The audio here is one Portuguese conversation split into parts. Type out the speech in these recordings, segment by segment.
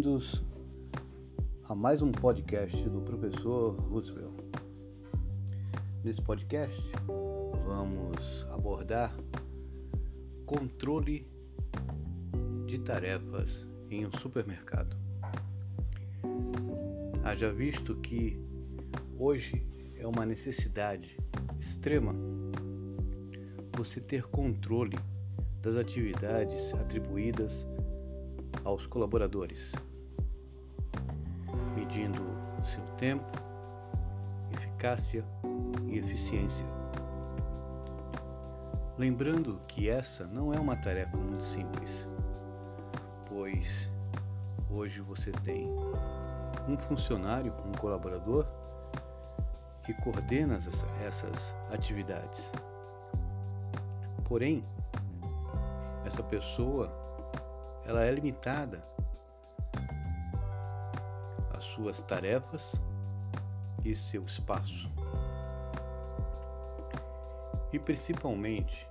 bem-vindos a mais um podcast do professor Roosevelt. Nesse podcast vamos abordar controle de tarefas em um supermercado. Haja visto que hoje é uma necessidade extrema você ter controle das atividades atribuídas aos colaboradores, medindo seu tempo, eficácia e eficiência. Lembrando que essa não é uma tarefa muito simples, pois hoje você tem um funcionário, um colaborador que coordena essas atividades. Porém, essa pessoa ela é limitada suas tarefas e seu espaço. E principalmente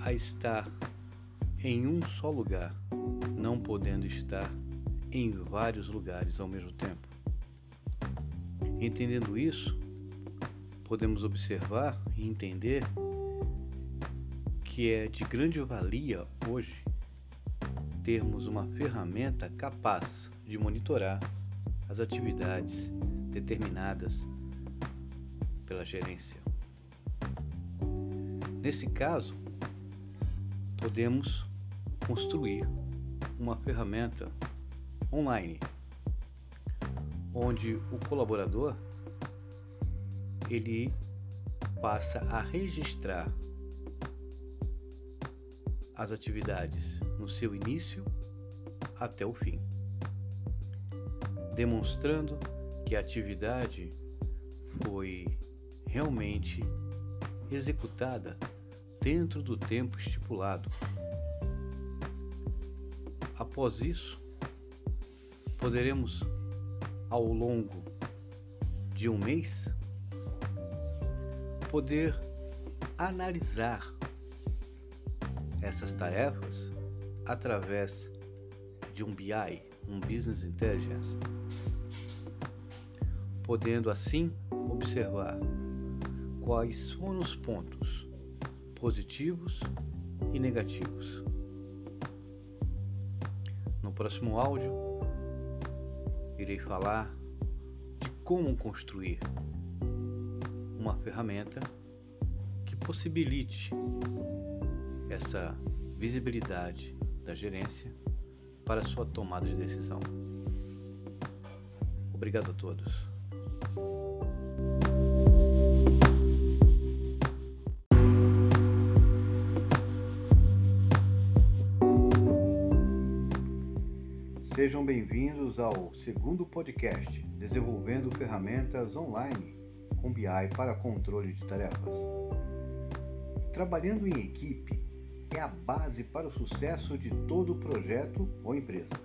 a estar em um só lugar, não podendo estar em vários lugares ao mesmo tempo. Entendendo isso, podemos observar e entender que é de grande valia hoje termos uma ferramenta capaz de monitorar as atividades determinadas pela gerência. Nesse caso, podemos construir uma ferramenta online onde o colaborador ele passa a registrar as atividades no seu início até o fim, demonstrando que a atividade foi realmente executada dentro do tempo estipulado. Após isso, poderemos, ao longo de um mês, poder analisar essas tarefas através de um BI, um Business Intelligence, podendo assim observar quais foram os pontos positivos e negativos. No próximo áudio, irei falar de como construir uma ferramenta que possibilite essa visibilidade da gerência para sua tomada de decisão. Obrigado a todos. Sejam bem-vindos ao segundo podcast Desenvolvendo Ferramentas Online com BI para controle de tarefas. Trabalhando em equipe é a base para o sucesso de todo projeto ou empresa.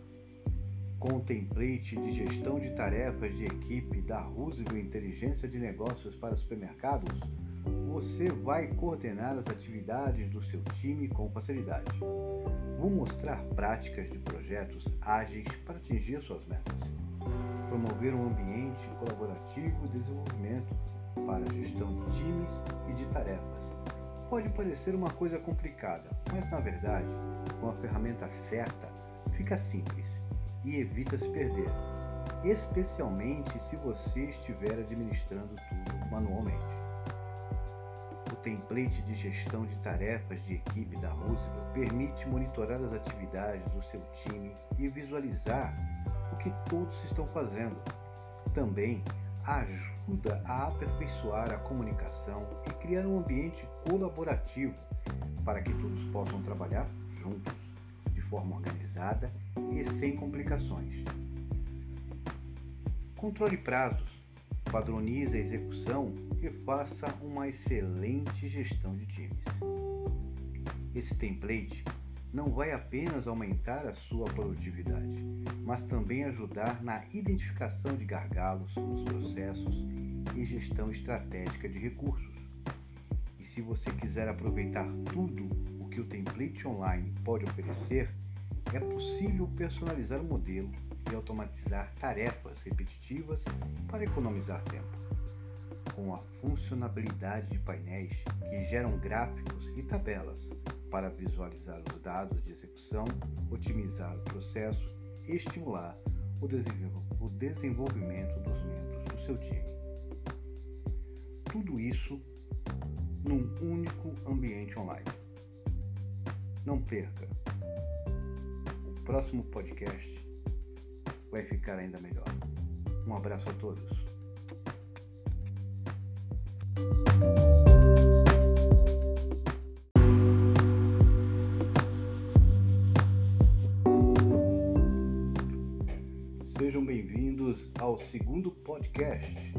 Com o template de gestão de tarefas de equipe da Roosevelt Inteligência de Negócios para Supermercados, você vai coordenar as atividades do seu time com facilidade. Vou mostrar práticas de projetos ágeis para atingir suas metas. Promover um ambiente colaborativo e desenvolvimento para a gestão de times e de tarefas pode parecer uma coisa complicada, mas na verdade, com a ferramenta certa, fica simples e evita se perder, especialmente se você estiver administrando tudo manualmente. Template de gestão de tarefas de equipe da Roosevelt permite monitorar as atividades do seu time e visualizar o que todos estão fazendo. Também ajuda a aperfeiçoar a comunicação e criar um ambiente colaborativo para que todos possam trabalhar juntos, de forma organizada e sem complicações. Controle prazos, padronize a execução e faça uma excelente gestão de times. Esse template não vai apenas aumentar a sua produtividade, mas também ajudar na identificação de gargalos nos processos e gestão estratégica de recursos. E se você quiser aproveitar tudo o que o template online pode oferecer, é possível personalizar o modelo e automatizar tarefas repetitivas para economizar tempo. Com a funcionalidade de painéis que geram gráficos e tabelas para visualizar os dados de execução, otimizar o processo e estimular o desenvolvimento dos membros do seu time. Tudo isso num único ambiente online. Não perca! Próximo podcast vai ficar ainda melhor. Um abraço a todos. Sejam bem-vindos ao segundo podcast.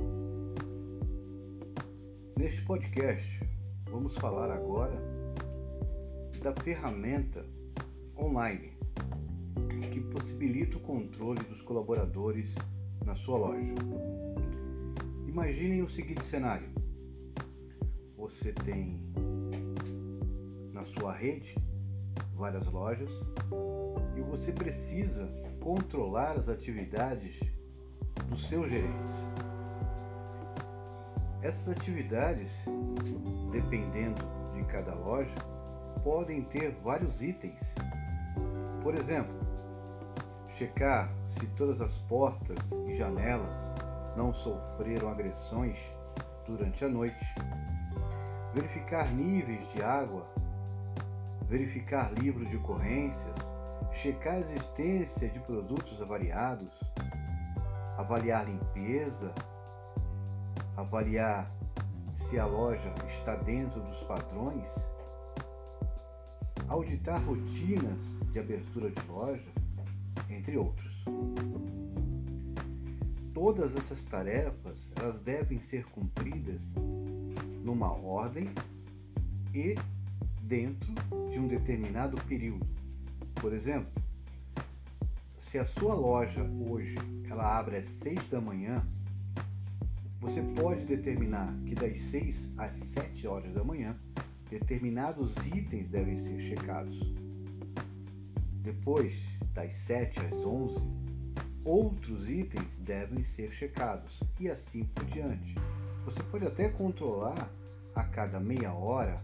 Neste podcast, vamos falar agora da ferramenta online possibilita o controle dos colaboradores na sua loja. Imaginem o seguinte cenário: você tem na sua rede várias lojas e você precisa controlar as atividades dos seus gerentes. Essas atividades, dependendo de cada loja, podem ter vários itens. Por exemplo, checar se todas as portas e janelas não sofreram agressões durante a noite, verificar níveis de água, verificar livros de ocorrências, checar a existência de produtos avariados, avaliar limpeza, avaliar se a loja está dentro dos padrões, auditar rotinas de abertura de loja, entre outros. Todas essas tarefas elas devem ser cumpridas numa ordem e dentro de um determinado período. Por exemplo, se a sua loja hoje ela abre às 6 da manhã, você pode determinar que das 6 às 7 horas da manhã, determinados itens devem ser checados. Depois, das 7 às 11, outros itens devem ser checados e assim por diante. Você pode até controlar a cada meia hora,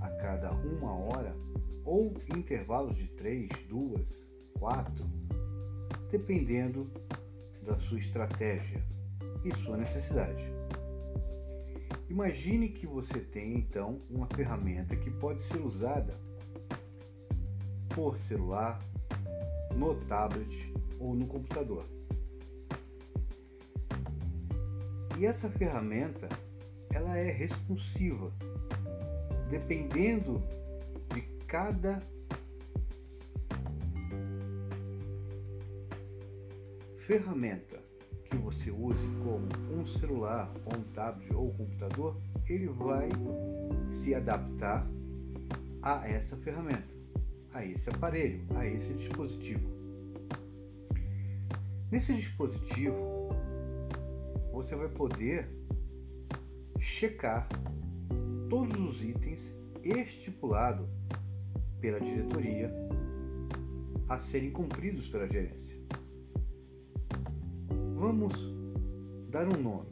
a cada uma hora ou intervalos de 3, 2, 4, dependendo da sua estratégia e sua necessidade. Imagine que você tem então uma ferramenta que pode ser usada por celular, no tablet ou no computador. E essa ferramenta ela é responsiva, dependendo de cada ferramenta que você use como um celular, ou um tablet ou um computador, ele vai se adaptar a essa ferramenta, a esse aparelho, a esse dispositivo. Nesse dispositivo, você vai poder checar todos os itens estipulados pela diretoria a serem cumpridos pela gerência. Vamos dar um nome.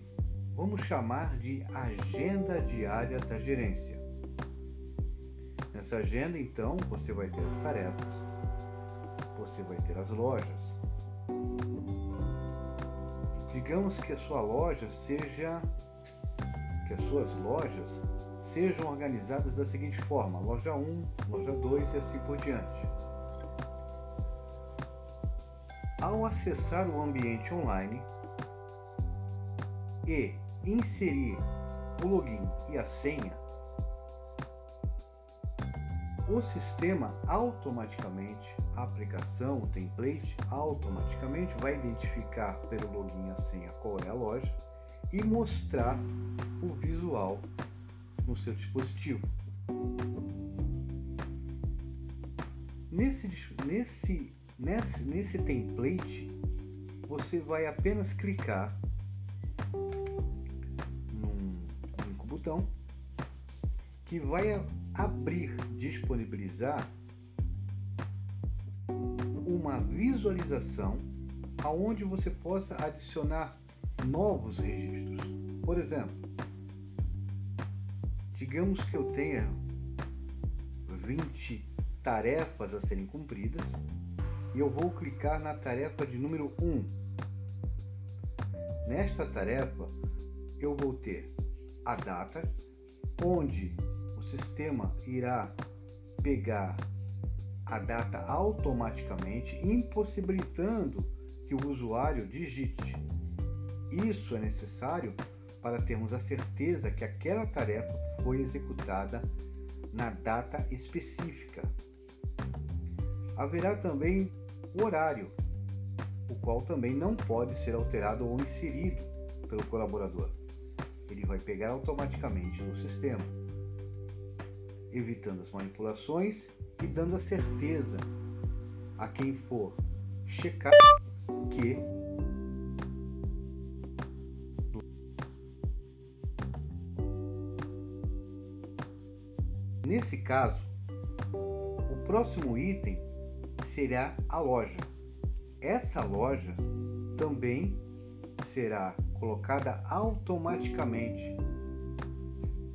Vamos chamar de agenda diária da gerência. Nessa agenda, então, você vai ter as tarefas, você vai ter as lojas. Digamos que a sua loja seja que as suas lojas sejam organizadas da seguinte forma: loja 1, loja 2 e assim por diante. Ao acessar o ambiente online e inserir o login e a senha, o sistema automaticamente, a aplicação, o template, automaticamente vai identificar pelo login a senha qual é a loja e mostrar o visual no seu dispositivo. Nesse, nesse Nesse, nesse template, você vai apenas clicar num único botão que vai abrir, disponibilizar uma visualização aonde você possa adicionar novos registros. Por exemplo, digamos que eu tenha 20 tarefas a serem cumpridas e eu vou clicar na tarefa de número 1. Nesta tarefa, eu vou ter a data, onde sistema irá pegar a data automaticamente, impossibilitando que o usuário digite. Isso é necessário para termos a certeza que aquela tarefa foi executada na data específica. Haverá também o horário, o qual também não pode ser alterado ou inserido pelo colaborador. Ele vai pegar automaticamente no sistema, evitando as manipulações e dando a certeza a quem for checar que Nesse caso, o próximo item será a loja. Essa loja também será colocada automaticamente.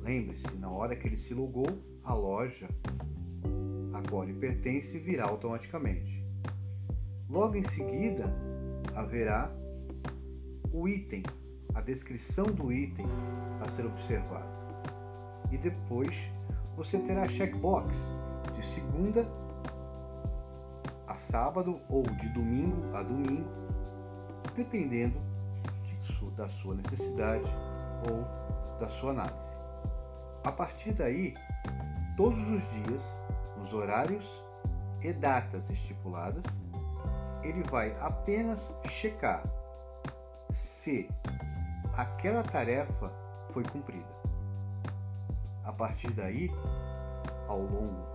Lembre-se, na hora que ele se logou, a loja a qual lhe pertence virá automaticamente. Logo em seguida, haverá o item, a descrição do item a ser observado. E depois você terá checkbox de segunda a sábado ou de domingo a domingo, dependendo de, da sua necessidade ou da sua análise. A partir daí, todos os dias, nos horários e datas estipuladas, ele vai apenas checar se aquela tarefa foi cumprida. A partir daí, ao longo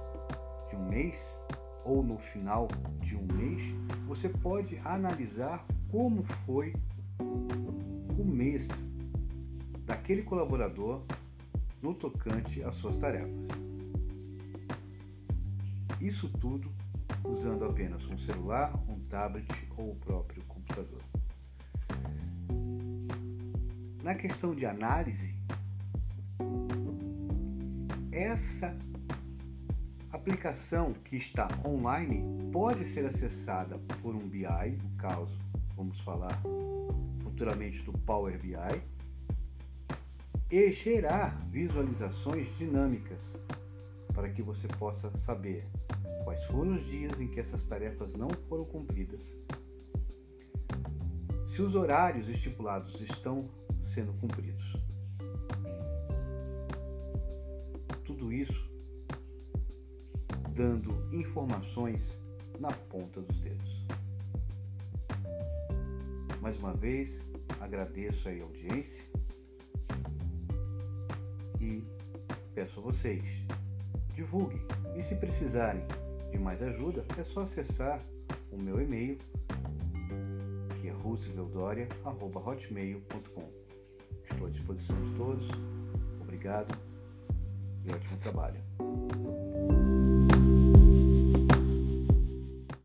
de um mês ou no final de um mês, você pode analisar como foi o mês daquele colaborador no tocante às suas tarefas. Isso tudo usando apenas um celular, um tablet ou o próprio computador. Na questão de análise, essa aplicação que está online pode ser acessada por um BI, no caso, vamos falar futuramente do Power BI, e gerar visualizações dinâmicas para que você possa saber quais foram os dias em que essas tarefas não foram cumpridas, se os horários estipulados estão sendo cumpridos. Tudo isso dando informações na ponta dos dedos. Mais uma vez, agradeço a audiência e peço a vocês, divulguem e se precisarem de mais ajuda, é só acessar o meu e-mail que é rooseveltdoria.hotmail.com Estou à disposição de todos. Obrigado e ótimo trabalho.